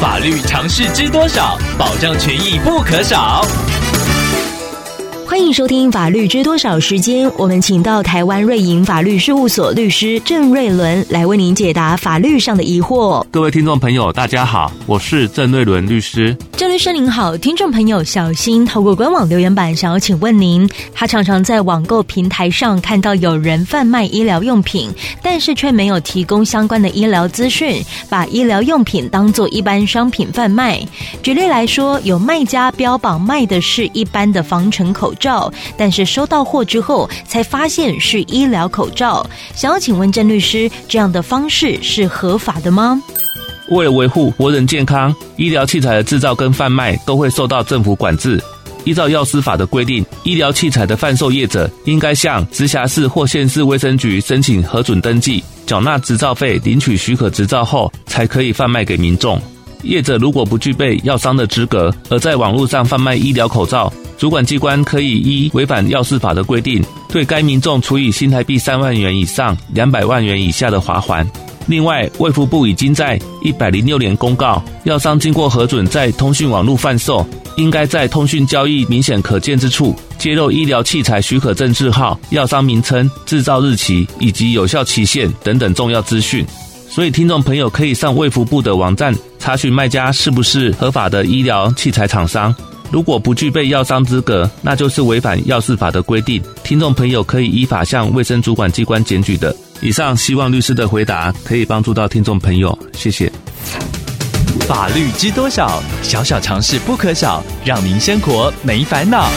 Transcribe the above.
法律常识知多少？保障权益不可少。欢迎收听《法律知多少》时间，我们请到台湾瑞银法律事务所律师郑瑞伦来为您解答法律上的疑惑。各位听众朋友，大家好，我是郑瑞伦律师。郑律师您好，听众朋友小新透过官网留言板想要请问您，他常常在网购平台上看到有人贩卖医疗用品，但是却没有提供相关的医疗资讯，把医疗用品当做一般商品贩卖。举例来说，有卖家标榜卖的是一般的防尘口罩，但是收到货之后才发现是医疗口罩。想要请问郑律师，这样的方式是合法的吗？为了维护国人健康，医疗器材的制造跟贩卖都会受到政府管制。依照药师法的规定，医疗器材的贩售业者应该向直辖市或县市卫生局申请核准登记，缴纳执照费，领取许可执照后，才可以贩卖给民众。业者如果不具备药商的资格，而在网络上贩卖医疗口罩，主管机关可以依违反药师法的规定，对该民众处以新台币三万元以上两百万元以下的罚锾。另外，卫福部已经在一百零六年公告，药商经过核准在通讯网络贩售，应该在通讯交易明显可见之处揭露医疗器材许可证字号、药商名称、制造日期以及有效期限等等重要资讯。所以，听众朋友可以上卫福部的网站查询卖家是不是合法的医疗器材厂商。如果不具备药商资格，那就是违反药事法的规定。听众朋友可以依法向卫生主管机关检举的。以上希望律师的回答可以帮助到听众朋友，谢谢。法律知多少？小小常识不可少，让您生活没烦恼。